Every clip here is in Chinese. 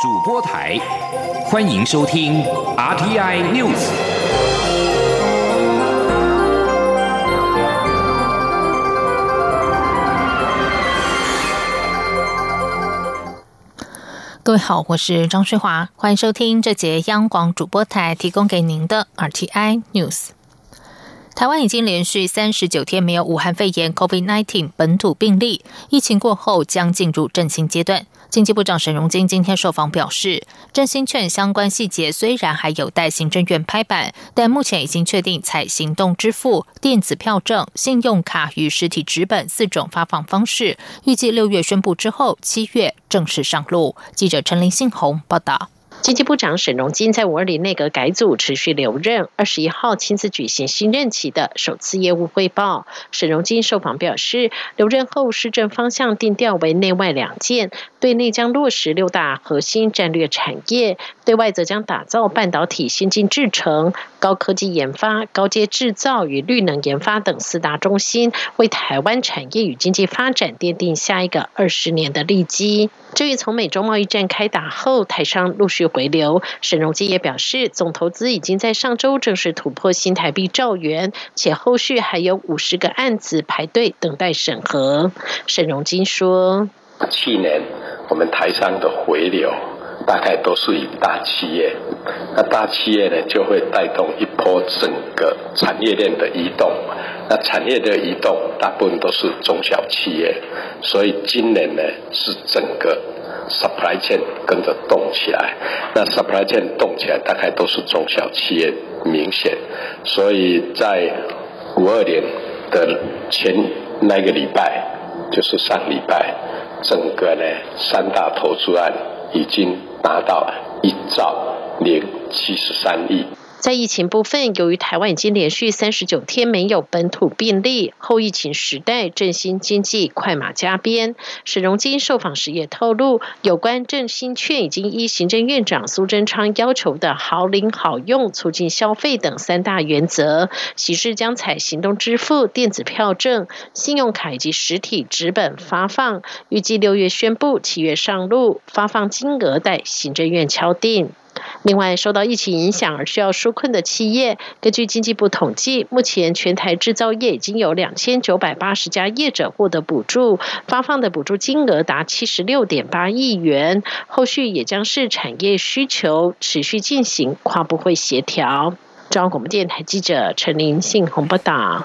主播台，欢迎收听 RTI News。各位好，我是张翠华，欢迎收听这节央广主播台提供给您的 RTI News。台湾已经连续三十九天没有武汉肺炎 COVID-19 本土病例，疫情过后将进入振兴阶段。经济部长沈荣金今天受访表示，振兴券相关细节虽然还有待行政院拍板，但目前已经确定采行动支付、电子票证、信用卡与实体纸本四种发放方式，预计六月宣布之后，七月正式上路。记者陈林信宏报道。经济部长沈荣金在五二零内阁改组持续留任，二十一号亲自举行新任期的首次业务汇报。沈荣金受访表示，留任后施政方向定调为内外两件，对内将落实六大核心战略产业，对外则将打造半导体先进制程、高科技研发、高阶制造与绿能研发等四大中心，为台湾产业与经济发展奠定下一个二十年的利基。至于从美中贸易战开打后，台商陆续回流，沈荣基也表示，总投资已经在上周正式突破新台币兆元，且后续还有五十个案子排队等待审核。沈荣基说：“去年我们台商的回流，大概都是以大企业，那大企业呢就会带动一波整个产业链的移动。”那产业的移动大部分都是中小企业，所以今年呢是整个 supply chain 跟着动起来。那 supply chain 动起来，大概都是中小企业明显。所以在五二年的前那个礼拜，就是上礼拜，整个呢三大投资案已经达到一兆零七十三亿。在疫情部分，由于台湾已经连续三十九天没有本土病例，后疫情时代振兴经济快马加鞭。沈荣金受访时也透露，有关振兴券已经依行政院长苏贞昌要求的好领好用、促进消费等三大原则，喜事将采行动支付、电子票证、信用卡以及实体纸本发放，预计六月宣布，七月上路，发放金额待行政院敲定。另外，受到疫情影响而需要纾困的企业，根据经济部统计，目前全台制造业已经有两千九百八十家业者获得补助，发放的补助金额达七十六点八亿元。后续也将是产业需求持续进行跨部会协调。中央广播电台记者陈林信宏报道。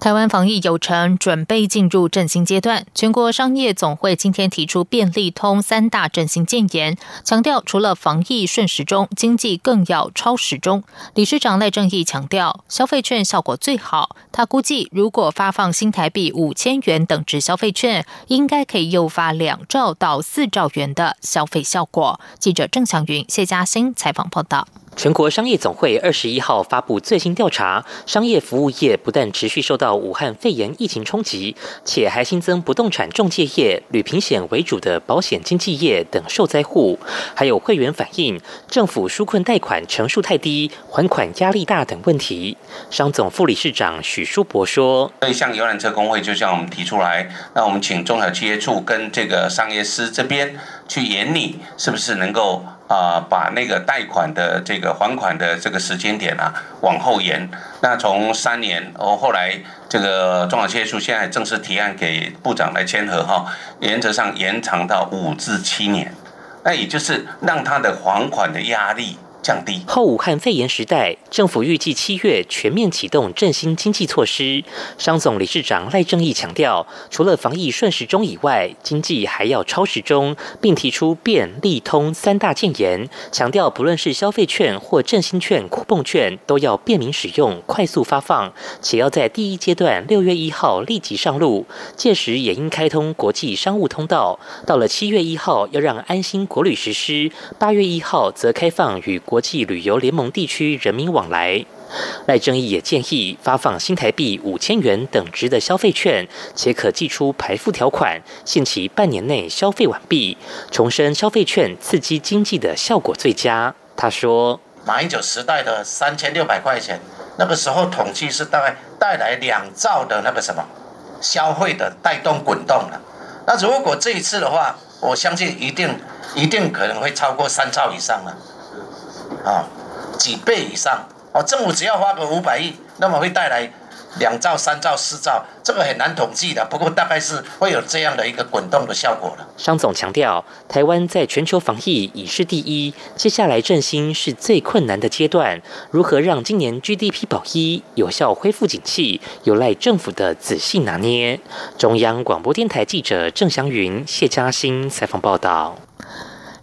台湾防疫有成，准备进入振兴阶段。全国商业总会今天提出便利通三大振兴建言，强调除了防疫顺时钟，经济更要超时钟。理事长赖正义强调，消费券效果最好。他估计，如果发放新台币五千元等值消费券，应该可以诱发两兆到四兆元的消费效果。记者郑祥云、谢嘉欣采访报道。全国商业总会二十一号发布最新调查，商业服务业不但持续受到武汉肺炎疫情冲击，且还新增不动产中介业、旅平险为主的保险经纪业等受灾户，还有会员反映政府纾困贷款成数太低、还款压力大等问题。商总副理事长许书博说：“所以像游览车工会就向我们提出来，那我们请中小企业处跟这个商业司这边去研拟，是不是能够？”啊，把那个贷款的这个还款的这个时间点啊往后延，那从三年哦，后来这个中小企业处现在正式提案给部长来签合哈，原则上延长到五至七年，那也就是让他的还款的压力。降低后武汉肺炎时代，政府预计七月全面启动振兴经济措施。商总理事长赖正义强调，除了防疫顺时钟以外，经济还要超时钟，并提出便利通三大建言，强调不论是消费券或振兴券、酷泵券，都要便民使用、快速发放，且要在第一阶段六月一号立即上路，届时也应开通国际商务通道。到了七月一号，要让安心国旅实施；八月一号则开放与。国际旅游联盟地区人民往来，赖正义也建议发放新台币五千元等值的消费券，且可寄出排付条款，限期半年内消费完毕。重申消费券刺激经济的效果最佳。他说：“马英九时代的三千六百块钱，那个时候统计是大概带来两兆的那个什么消费的带动滚动了。那如果这一次的话，我相信一定一定可能会超过三兆以上了，啊，几倍以上。哦，政府只要花个五百亿，那么会带来。两兆、三兆、四兆，这个很难统计的。不过大概是会有这样的一个滚动的效果了。商总强调，台湾在全球防疫已是第一，接下来振兴是最困难的阶段。如何让今年 GDP 保一、有效恢复景气，有赖政府的仔细拿捏。中央广播电台记者郑祥云、谢嘉欣采访报道。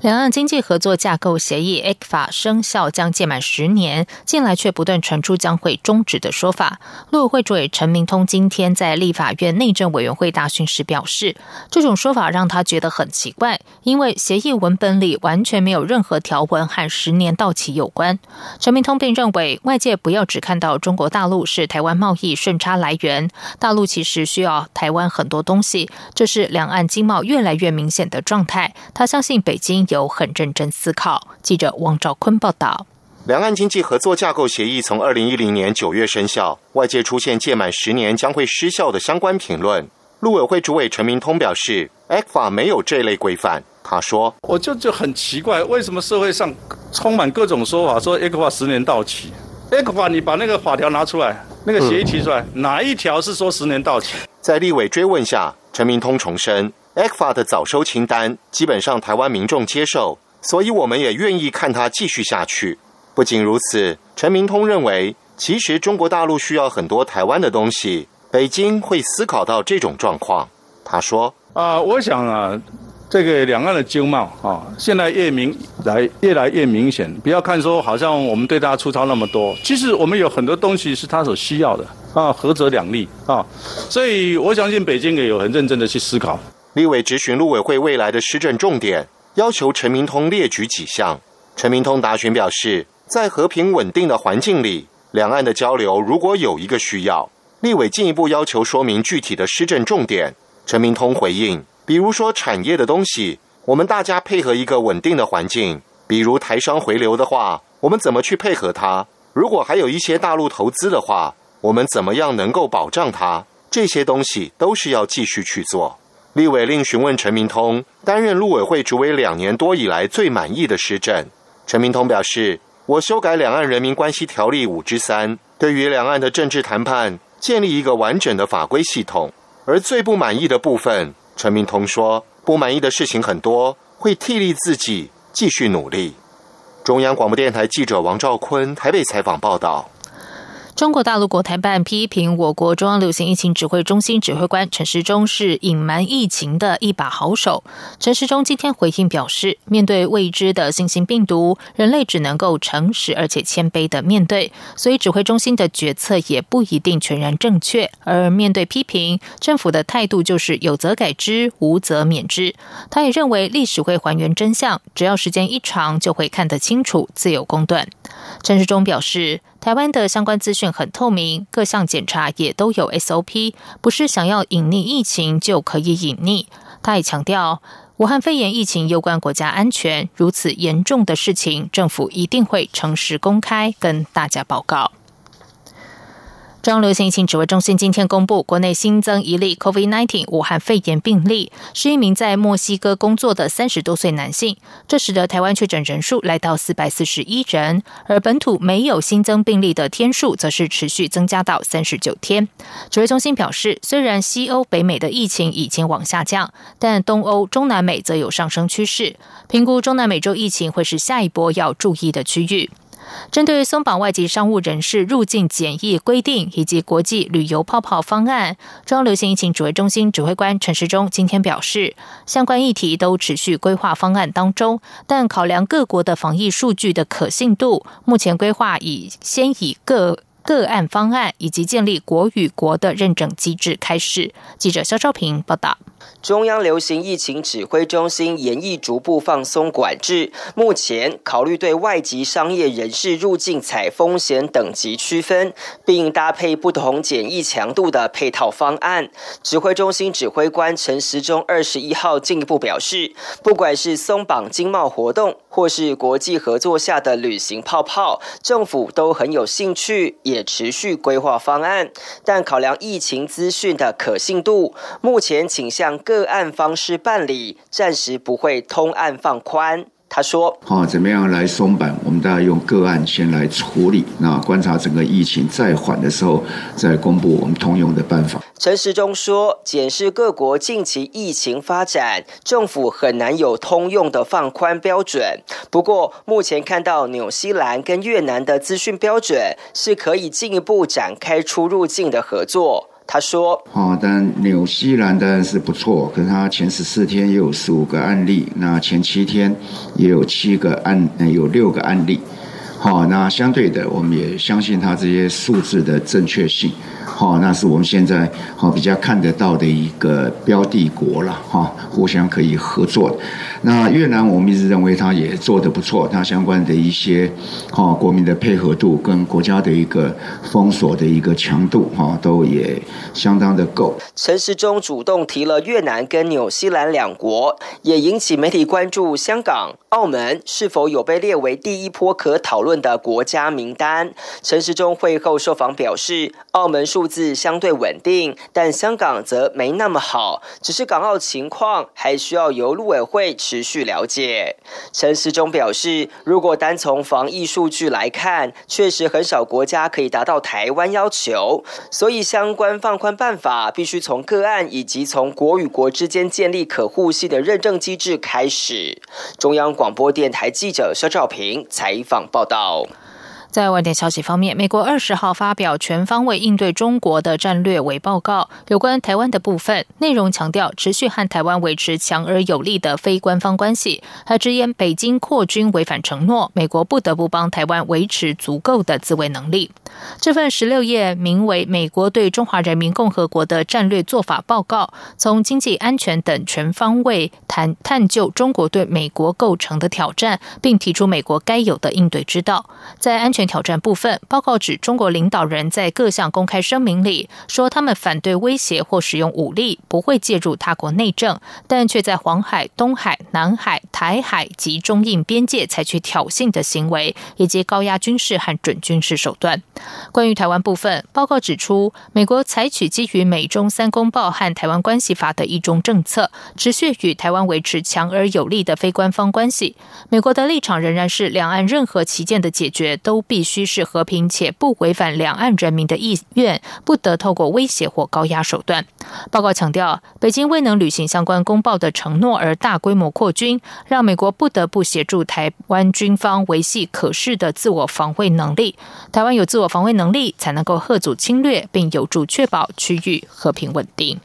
两岸经济合作架构协议 （ECFA） 生效将届满十年，近来却不断传出将会终止的说法。陆委会主委陈明通今天在立法院内政委员会大讯时表示，这种说法让他觉得很奇怪，因为协议文本里完全没有任何条文和十年到期有关。陈明通并认为，外界不要只看到中国大陆是台湾贸易顺差来源，大陆其实需要台湾很多东西，这是两岸经贸越来越明显的状态。他相信北京。有很认真思考。记者王兆坤报道：两岸经济合作架构协议从二零一零年九月生效，外界出现届满十年将会失效的相关评论。陆委会主委陈明通表示，ECFA 没有这类规范。他说：“我就就很奇怪，为什么社会上充满各种说法，说 ECFA 十年到期？ECFA 你把那个法条拿出来，那个协议提出来，哪一条是说十年到期？”在立委追问下，陈明通重申。ECFA 的早收清单基本上台湾民众接受，所以我们也愿意看它继续下去。不仅如此，陈明通认为，其实中国大陆需要很多台湾的东西，北京会思考到这种状况。他说：“啊，我想啊，这个两岸的经贸啊，现在越明来越来越明显。不要看说好像我们对他粗糙那么多，其实我们有很多东西是他所需要的啊，合则两利啊。所以我相信北京也有很认真的去思考。”立委质询陆委会未来的施政重点，要求陈明通列举几项。陈明通答询表示，在和平稳定的环境里，两岸的交流如果有一个需要，立委进一步要求说明具体的施政重点。陈明通回应，比如说产业的东西，我们大家配合一个稳定的环境，比如台商回流的话，我们怎么去配合它？如果还有一些大陆投资的话，我们怎么样能够保障它？这些东西都是要继续去做。立委令询问陈明通担任陆委会主委两年多以来最满意的施政。陈明通表示：“我修改《两岸人民关系条例》五之三，对于两岸的政治谈判建立一个完整的法规系统。而最不满意的部分，陈明通说不满意的事情很多，会替力自己继续努力。”中央广播电台记者王兆坤台北采访报道。中国大陆国台办批评我国中央流行疫情指挥中心指挥官陈时中是隐瞒疫情的一把好手。陈时中今天回应表示，面对未知的新型病毒，人类只能够诚实而且谦卑的面对，所以指挥中心的决策也不一定全然正确。而面对批评，政府的态度就是有则改之，无则免之。他也认为历史会还原真相，只要时间一长，就会看得清楚，自有公断。陈时中表示。台湾的相关资讯很透明，各项检查也都有 SOP，不是想要隐匿疫情就可以隐匿。他也强调，武汉肺炎疫情攸关国家安全，如此严重的事情，政府一定会诚实公开跟大家报告。中央流行疫情指挥中心今天公布，国内新增一例 COVID-19 武汉肺炎病例，是一名在墨西哥工作的三十多岁男性。这使得台湾确诊人数来到四百四十一人，而本土没有新增病例的天数则是持续增加到三十九天。指挥中心表示，虽然西欧、北美的疫情已经往下降，但东欧、中南美则有上升趋势。评估中南美洲疫情会是下一波要注意的区域。针对松绑外籍商务人士入境检疫规定以及国际旅游泡泡方案，中央流行疫情指挥中心指挥官陈时中今天表示，相关议题都持续规划方案当中，但考量各国的防疫数据的可信度，目前规划已先以各个案方案以及建立国与国的认证机制开始。记者肖兆平报道。中央流行疫情指挥中心研议逐步放松管制，目前考虑对外籍商业人士入境采风险等级区分，并搭配不同检疫强度的配套方案。指挥中心指挥官陈时中二十一号进一步表示，不管是松绑经贸活动，或是国际合作下的旅行泡泡，政府都很有兴趣，也也持续规划方案，但考量疫情资讯的可信度，目前请向个案方式办理，暂时不会通案放宽。他说：“好，怎么样来松绑？我们大概用个案先来处理，那观察整个疫情再缓的时候，再公布我们通用的办法。”陈时中说：“检视各国近期疫情发展，政府很难有通用的放宽标准。不过，目前看到纽西兰跟越南的资讯标准，是可以进一步展开出入境的合作。”他说：“哦，但纽西兰当然是不错，可是他前十四天也有十五个案例，那前七天也有七个案，有六个案例。好，那相对的，我们也相信他这些数字的正确性。”好，那是我们现在好比较看得到的一个标的国了哈，互相可以合作。那越南我们一直认为它也做得不错，它相关的一些哈国民的配合度跟国家的一个封锁的一个强度哈都也相当的够。陈时中主动提了越南跟纽西兰两国，也引起媒体关注。香港、澳门是否有被列为第一波可讨论的国家名单？陈时中会后受访表示，澳门数。字相对稳定，但香港则没那么好。只是港澳情况还需要由陆委会持续了解。陈时中表示，如果单从防疫数据来看，确实很少国家可以达到台湾要求，所以相关放宽办法必须从个案以及从国与国之间建立可互信的认证机制开始。中央广播电台记者肖兆平采访报道。在外电消息方面，美国二十号发表全方位应对中国的战略委报告，有关台湾的部分内容强调持续和台湾维持强而有力的非官方关系，还直言北京扩军违反承诺，美国不得不帮台湾维持足够的自卫能力。这份十六页名为《美国对中华人民共和国的战略做法报告》，从经济、安全等全方位谈探究中国对美国构成的挑战，并提出美国该有的应对之道。在安全挑战部分，报告指中国领导人在各项公开声明里说，他们反对威胁或使用武力，不会介入他国内政，但却在黄海、东海、南海、台海及中印边界采取挑衅的行为，以及高压军事和准军事手段。关于台湾部分，报告指出，美国采取基于美中三公报和台湾关系法的一中政策，持续与台湾维持强而有力的非官方关系。美国的立场仍然是，两岸任何旗舰的解决都必必须是和平且不违反两岸人民的意愿，不得透过威胁或高压手段。报告强调，北京未能履行相关公报的承诺而大规模扩军，让美国不得不协助台湾军方维系可视的自我防卫能力。台湾有自我防卫能力，才能够遏阻侵略，并有助确保区域和平稳定。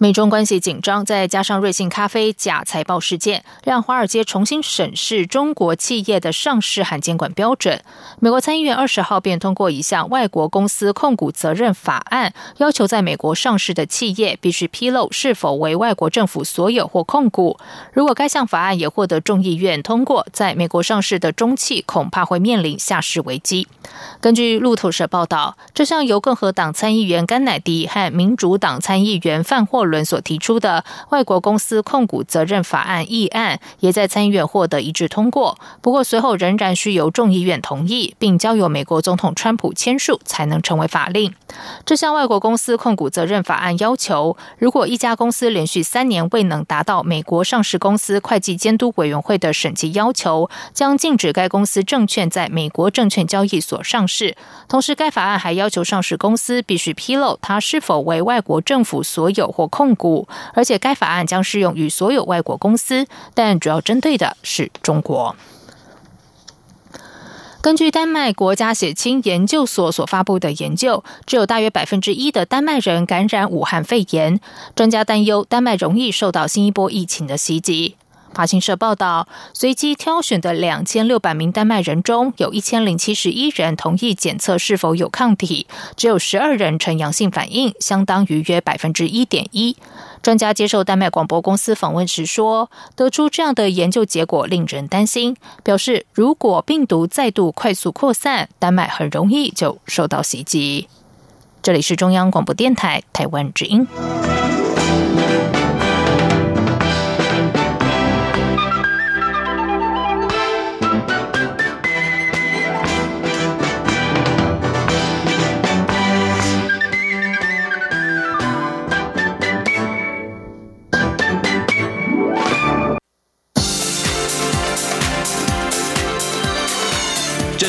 美中关系紧张，再加上瑞幸咖啡假财报事件，让华尔街重新审视中国企业的上市和监管标准。美国参议院二十号便通过一项外国公司控股责任法案，要求在美国上市的企业必须披露是否为外国政府所有或控股。如果该项法案也获得众议院通过，在美国上市的中企恐怕会面临下市危机。根据路透社报道，这项由共和党参议员甘乃迪和民主党参议员范霍。伦所提出的外国公司控股责任法案议案，也在参议院获得一致通过。不过，随后仍然需由众议院同意，并交由美国总统川普签署，才能成为法令。这项外国公司控股责任法案要求，如果一家公司连续三年未能达到美国上市公司会计监督委员会的审计要求，将禁止该公司证券在美国证券交易所上市。同时，该法案还要求上市公司必须披露它是否为外国政府所有或。控股，而且该法案将适用于所有外国公司，但主要针对的是中国。根据丹麦国家血清研究所所发布的研究，只有大约百分之一的丹麦人感染武汉肺炎。专家担忧，丹麦容易受到新一波疫情的袭击。法新社报道，随机挑选的两千六百名丹麦人中，有一千零七十一人同意检测是否有抗体，只有十二人呈阳性反应，相当于约百分之一点一。专家接受丹麦广播公司访问时说，得出这样的研究结果令人担心，表示如果病毒再度快速扩散，丹麦很容易就受到袭击。这里是中央广播电台台湾之音。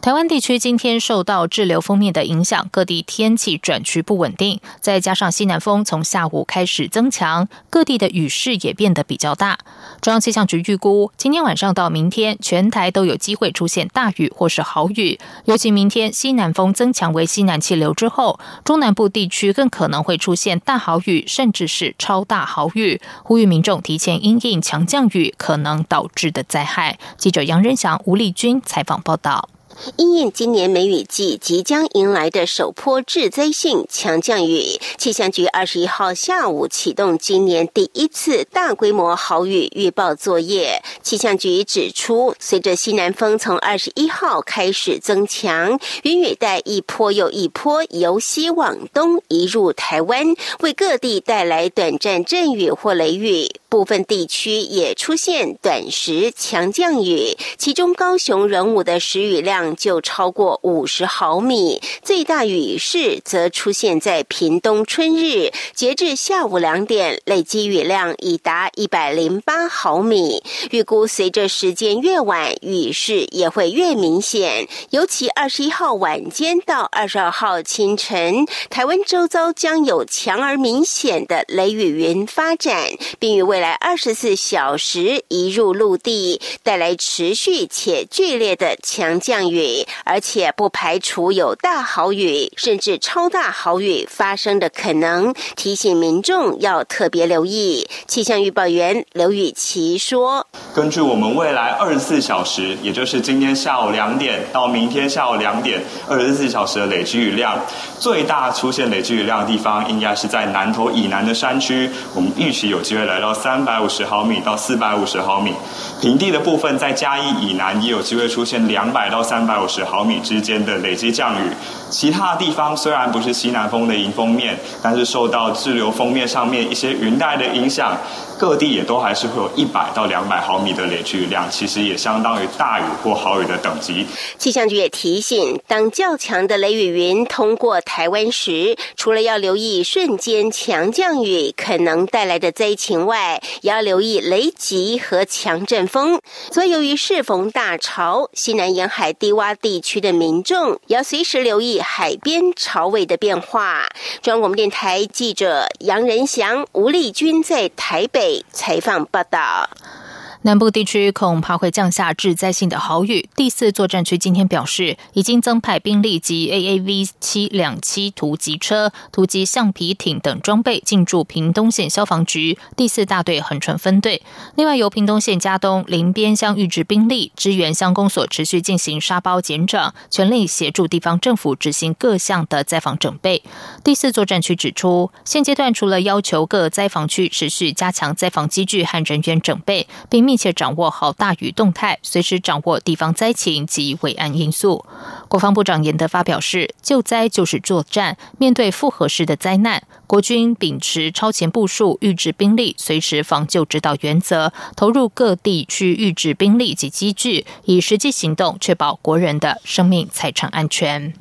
台湾地区今天受到滞留锋面的影响，各地天气转趋不稳定，再加上西南风从下午开始增强，各地的雨势也变得比较大。中央气象局预估，今天晚上到明天，全台都有机会出现大雨或是豪雨。尤其明天西南风增强为西南气流之后，中南部地区更可能会出现大豪雨，甚至是超大豪雨。呼吁民众提前因应强降雨可能导致的灾害。记者杨仁祥、吴丽君采访报道。因应今年梅雨季即将迎来的首波致灾性强降雨，气象局二十一号下午启动今年第一次大规模豪雨预报作业。气象局指出，随着西南风从二十一号开始增强，云雨带一波又一波由西往东移入台湾，为各地带来短暂阵雨或雷雨。部分地区也出现短时强降雨，其中高雄仍武的时雨量就超过五十毫米，最大雨势则出现在屏东春日，截至下午两点，累积雨量已达一百零八毫米。预估随着时间越晚，雨势也会越明显，尤其二十一号晚间到二十二号清晨，台湾周遭将有强而明显的雷雨云发展，并于未来二十四小时移入陆地，带来持续且剧烈的强降雨，而且不排除有大豪雨甚至超大豪雨发生的可能，提醒民众要特别留意。气象预报员刘雨琪说：“根据我们未来二十四小时，也就是今天下午两点到明天下午两点，二十四小时的累积雨量，最大出现累积雨量的地方，应该是在南投以南的山区，我们预期有机会来到三。”三百五十毫米到四百五十毫米，平地的部分在嘉义以南也有机会出现两百到三百五十毫米之间的累积降雨。其他地方虽然不是西南风的迎风面，但是受到滞留风面上面一些云带的影响。各地也都还是会有一百到两百毫米的累积雨量，其实也相当于大雨或豪雨的等级。气象局也提醒，当较强的雷雨云通过台湾时，除了要留意瞬间强降雨可能带来的灾情外，也要留意雷击和强阵风。所以，由于适逢大潮，西南沿海低洼地区的民众要随时留意海边潮位的变化。中央广播电台记者杨仁祥、吴丽君在台北。采访报道。南部地区恐怕会降下致灾性的豪雨。第四作战区今天表示，已经增派兵力及 AAV 七两栖突击车、突击橡皮艇等装备进驻屏东县消防局第四大队横川分队。另外，由屏东县嘉东林边乡预置兵力支援乡公所持续进行沙包减长，全力协助地方政府执行各项的灾防准备。第四作战区指出，现阶段除了要求各灾防区持续加强灾防机具和人员准备，并密切掌握好大雨动态，随时掌握地方灾情及伟岸因素。国防部长严德发表示，救灾就是作战，面对复合式的灾难，国军秉持超前部署、预置兵力、随时防救指导原则，投入各地区预置兵力及机具，以实际行动确保国人的生命财产安全。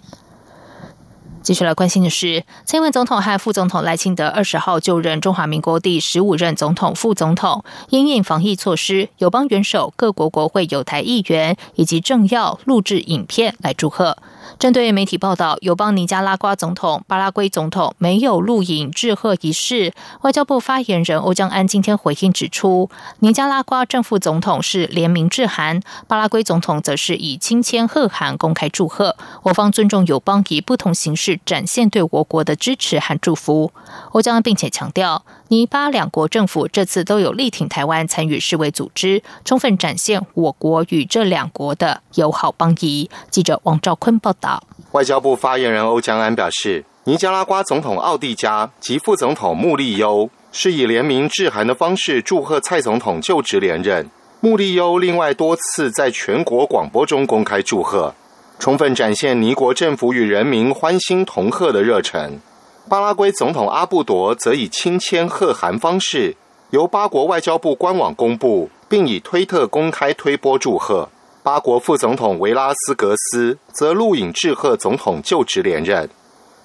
继续来关心的是，蔡英文总统和副总统赖清德二十号就任中华民国第十五任总统、副总统，因应防疫措施，友邦元首、各国国会有台议员以及政要录制影片来祝贺。针对媒体报道，友邦尼加拉瓜总统、巴拉圭总统没有录影致贺仪式，外交部发言人欧江安今天回应指出，尼加拉瓜正副总统是联名致函，巴拉圭总统则是以亲签贺函公开祝贺。我方尊重友邦以不同形式展现对我国的支持和祝福。欧江安并且强调，尼巴两国政府这次都有力挺台湾参与世卫组织，充分展现我国与这两国的友好邦谊。记者王兆坤报道。外交部发言人欧江安表示，尼加拉瓜总统奥蒂加及副总统穆利优是以联名致函的方式祝贺蔡总统就职连任。穆利优另外多次在全国广播中公开祝贺，充分展现尼国政府与人民欢欣同贺的热忱。巴拉圭总统阿布多则以亲签贺函方式，由巴国外交部官网公布，并以推特公开推播祝贺。巴国副总统维拉斯格斯则录影致贺总统就职连任。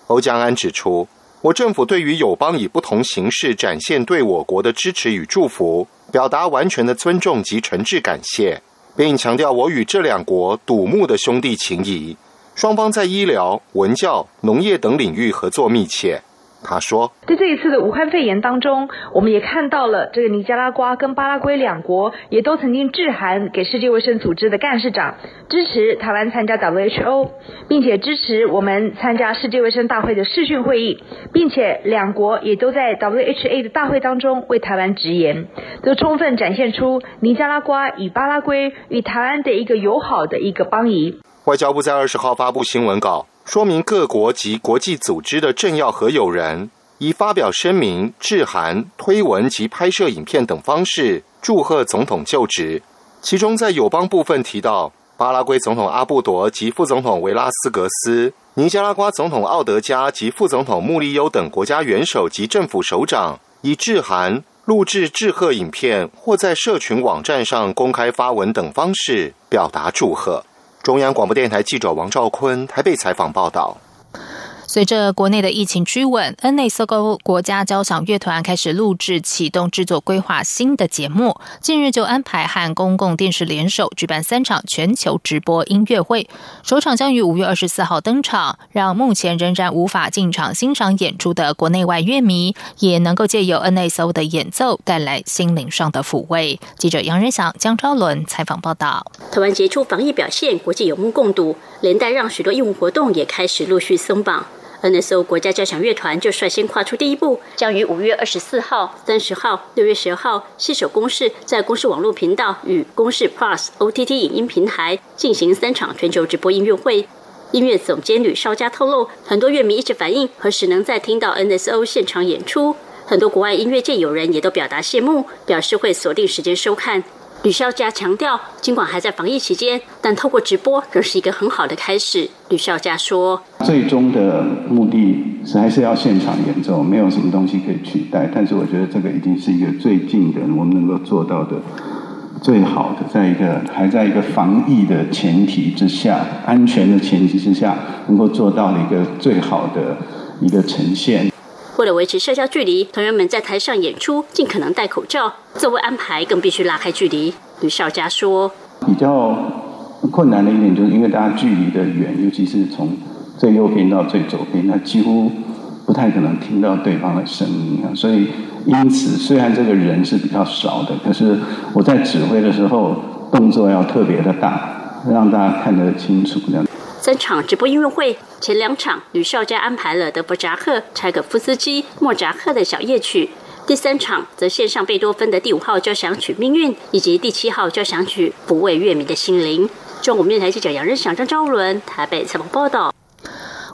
欧江安指出，我政府对于友邦以不同形式展现对我国的支持与祝福，表达完全的尊重及诚挚感谢，并强调我与这两国笃睦的兄弟情谊。双方在医疗、文教、农业等领域合作密切。他说：“在这一次的武汉肺炎当中，我们也看到了这个尼加拉瓜跟巴拉圭两国也都曾经致函给世界卫生组织的干事长，支持台湾参加 WHO，并且支持我们参加世界卫生大会的视讯会议，并且两国也都在 WHA 的大会当中为台湾直言，都充分展现出尼加拉瓜与巴拉圭与台湾的一个友好的一个邦谊。”外交部在二十号发布新闻稿。说明各国及国际组织的政要和友人，以发表声明、致函、推文及拍摄影片等方式祝贺总统就职。其中，在友邦部分提到，巴拉圭总统阿布多及副总统维拉斯格斯、尼加拉瓜总统奥德加及副总统穆利优等国家元首及政府首长，以致函、录制致贺影片或在社群网站上公开发文等方式表达祝贺。中央广播电台记者王兆坤台北采访报道。随着国内的疫情趋稳，N A S O 国家交响乐团开始录制、启动制作、规划新的节目。近日就安排和公共电视联手举办三场全球直播音乐会，首场将于五月二十四号登场，让目前仍然无法进场欣赏演出的国内外乐迷也能够借由 N A S O 的演奏带来心灵上的抚慰。记者杨仁祥、江昭伦采访报道。台湾杰出防疫表现，国际有目共睹，连带让许多义务活动也开始陆续松绑。NSO 国家交响乐团就率先跨出第一步，将于五月二十四号、三十号、六月十号携手公视，在公视网络频道与公视 Plus OTT 影音平台进行三场全球直播音乐会。音乐总监吕少佳透露，很多乐迷一直反映何时能再听到 NSO 现场演出，很多国外音乐界友人也都表达羡慕，表示会锁定时间收看。吕少佳强调，尽管还在防疫期间，但透过直播仍是一个很好的开始。吕少佳说：“最终的目的是还是要现场演奏，没有什么东西可以取代。但是我觉得这个已经是一个最近的，我们能够做到的最好的，在一个还在一个防疫的前提之下、安全的前提之下，能够做到的一个最好的一个呈现。”为了维持社交距离，团员们在台上演出尽可能戴口罩，座位安排更必须拉开距离。吕少佳说：“比较困难的一点就是，因为大家距离的远，尤其是从最右边到最左边，那几乎不太可能听到对方的声音啊。所以，因此虽然这个人是比较少的，可是我在指挥的时候，动作要特别的大，让大家看得清楚这样。”三场直播音乐会，前两场吕少佳安排了德伯扎克、柴可夫斯基、莫扎克的小夜曲，第三场则献上贝多芬的第五号交响曲《命运》以及第七号交响曲《不为乐迷的心灵》。中国面台记者杨仁祥、张昭伦台北采访报道。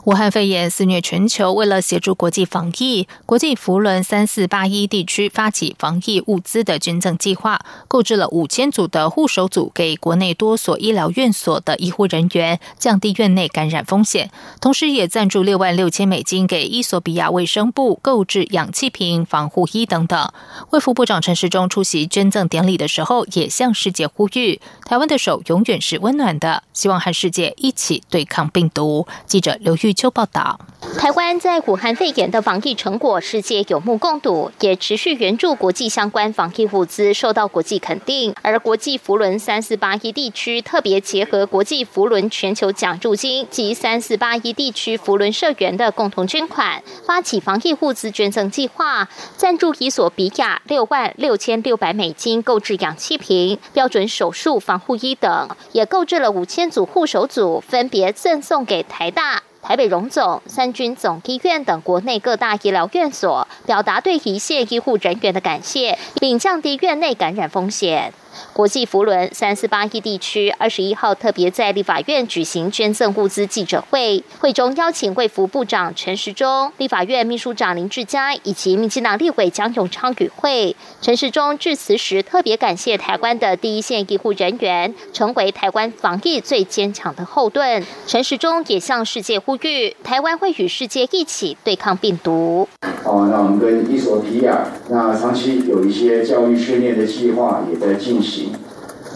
武汉肺炎肆虐全球，为了协助国际防疫，国际福伦三四八一地区发起防疫物资的捐赠计划，购置了五千组的护手组给国内多所医疗院所的医护人员，降低院内感染风险。同时，也赞助六万六千美金给伊索比亚卫生部购置氧气瓶、防护衣等等。卫福部长陈时中出席捐赠典礼的时候，也向世界呼吁：台湾的手永远是温暖的，希望和世界一起对抗病毒。记者刘玉。秋报道，台湾在武汉肺炎的防疫成果，世界有目共睹，也持续援助国际相关防疫物资，受到国际肯定。而国际福伦三四八一地区特别结合国际福伦全球奖助金及三四八一地区福伦社员的共同捐款，发起防疫物资捐赠计划，赞助伊索比亚六万六千六百美金购置氧气瓶、标准手术防护衣等，也购置了五千组护手组，分别赠送给台大。台北荣总、三军总医院等国内各大医疗院所，表达对一线医护人员的感谢，并降低院内感染风险。国际扶轮三四八一地区二十一号特别在立法院举行捐赠物资记者会，会中邀请卫福部长陈时中、立法院秘书长林志嘉以及民进党立委蒋永昌与会。陈时中致辞时特别感谢台湾的第一线医护人员，成为台湾防疫最坚强的后盾。陈时中也向世界呼吁，台湾会与世界一起对抗病毒。哦，那我们跟伊索比亚那长期有一些教育训练的计划也在进行。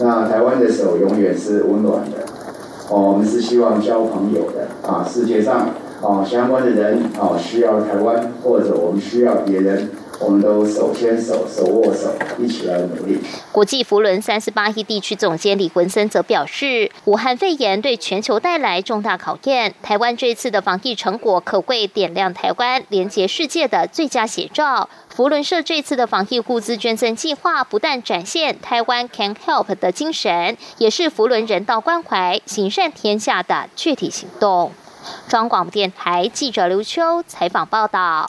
那台湾的手永远是温暖的，哦，我们是希望交朋友的啊。世界上啊相关的人啊需要台湾，或者我们需要别人。我们都手牵手、手握手，一起来努力。国际福伦三十八亿地区总监李文森则表示，武汉肺炎对全球带来重大考验，台湾这次的防疫成果可谓点亮台湾连接世界的最佳写照。福伦社这次的防疫物资捐赠计划，不但展现台湾 Can Help 的精神，也是福伦人道关怀、行善天下的具体行动。中央广电台记者刘秋采访报道。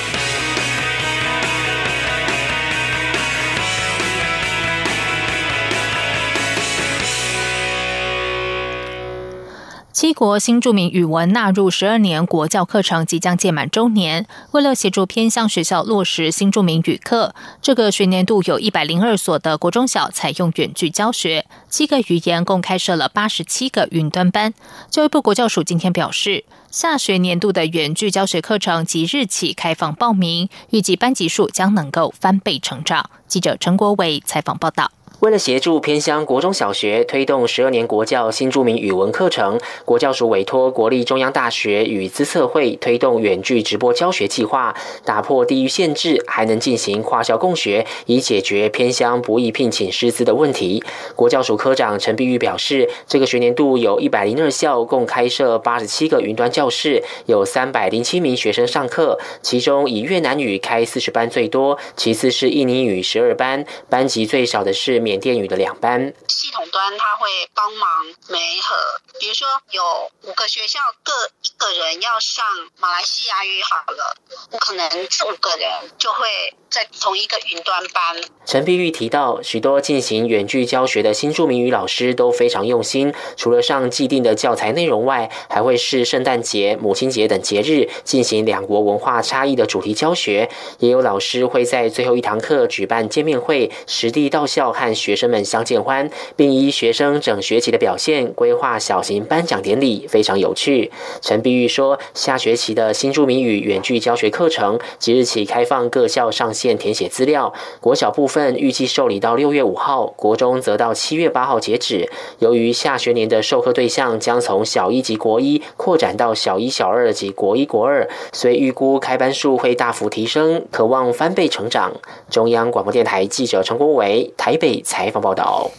七国新著名语文纳入十二年国教课程即将届满周年，为了协助偏向学校落实新著名语课，这个学年度有一百零二所的国中小采用远距教学，七个语言共开设了八十七个云端班。教育部国教署今天表示，下学年度的远距教学课程即日起开放报名，预计班级数将能够翻倍成长。记者陈国伟采访报道。为了协助偏乡国中小学推动十二年国教新著名语文课程，国教署委托国立中央大学与资策会推动远距直播教学计划，打破地域限制，还能进行跨校共学，以解决偏乡不易聘请师资的问题。国教署科长陈碧玉表示，这个学年度有一百零二校共开设八十七个云端教室，有三百零七名学生上课，其中以越南语开四十班最多，其次是印尼语十二班，班级最少的是缅甸语的两班。系统端他会帮忙媒合，比如说有五个学校各一个人要上马来西亚语好了，可能这五个人就会在同一个云端班。陈碧玉提到，许多进行远距教学的新著名语老师都非常用心，除了上既定的教材内容外，还会是圣诞节、母亲节等节日进行两国文化差异的主题教学。也有老师会在最后一堂课举办见面会，实地到校和学生们相见欢，并依学生整学期的表现规划小型颁奖典礼，非常有趣。陈碧玉说，下学期的新著名语远距教学课程即日起开放各校上线填写资料，国小部分预计受理到六月五号，国中则到七月八号截止。由于下学年的授课对象将从小一及国一扩展到小一、小二及国一、国二，所以预估开班数会大幅提升，渴望翻倍成长。中央广播电台记者陈国伟台北采访报道。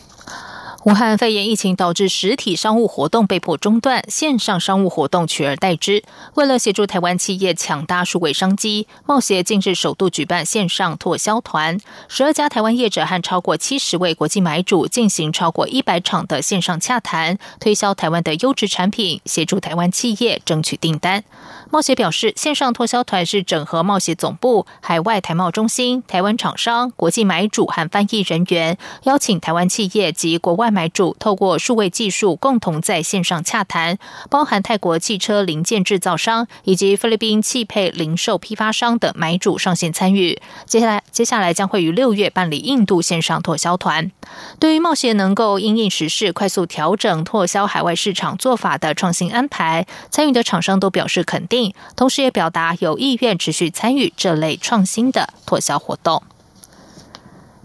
武汉肺炎疫情导致实体商务活动被迫中断，线上商务活动取而代之。为了协助台湾企业抢搭数位商机，贸协近日首度举办线上拓销团，十二家台湾业者和超过七十位国际买主进行超过一百场的线上洽谈，推销台湾的优质产品，协助台湾企业争取订单。贸协表示，线上拓销团是整合贸协总部、海外台贸中心、台湾厂商、国际买主和翻译人员，邀请台湾企业及国外。买主透过数位技术共同在线上洽谈，包含泰国汽车零件制造商以及菲律宾汽配零售批发商的买主上线参与。接下来，接下来将会于六月办理印度线上拓销团。对于冒险能够因应时事快速调整拓销海外市场做法的创新安排，参与的厂商都表示肯定，同时也表达有意愿持续参与这类创新的拓销活动。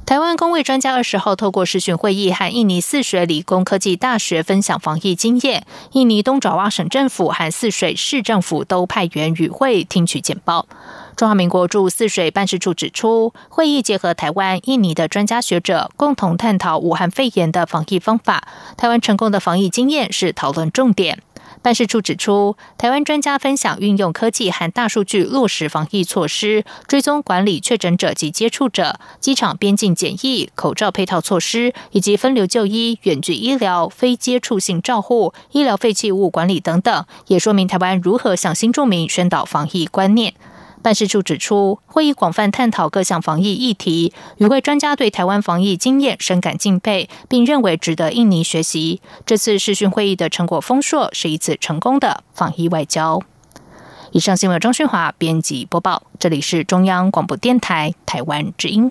台湾工位专家二十号透过视讯会议和印尼泗水理工科技大学分享防疫经验。印尼东爪哇省政府和泗水市政府都派员与会听取简报。中华民国驻泗水办事处指出，会议结合台湾、印尼的专家学者，共同探讨武汉肺炎的防疫方法。台湾成功的防疫经验是讨论重点。办事处指出，台湾专家分享运用科技和大数据落实防疫措施，追踪管理确诊者及接触者、机场边境检疫、口罩配套措施，以及分流就医、远距医疗、非接触性照护、医疗废弃物管理等等，也说明台湾如何向新住民宣导防疫观念。办事处指出，会议广泛探讨各项防疫议题，与会专家对台湾防疫经验深感敬佩，并认为值得印尼学习。这次视讯会议的成果丰硕，是一次成功的防疫外交。以上新闻，张旭华编辑播报，这里是中央广播电台台湾之音。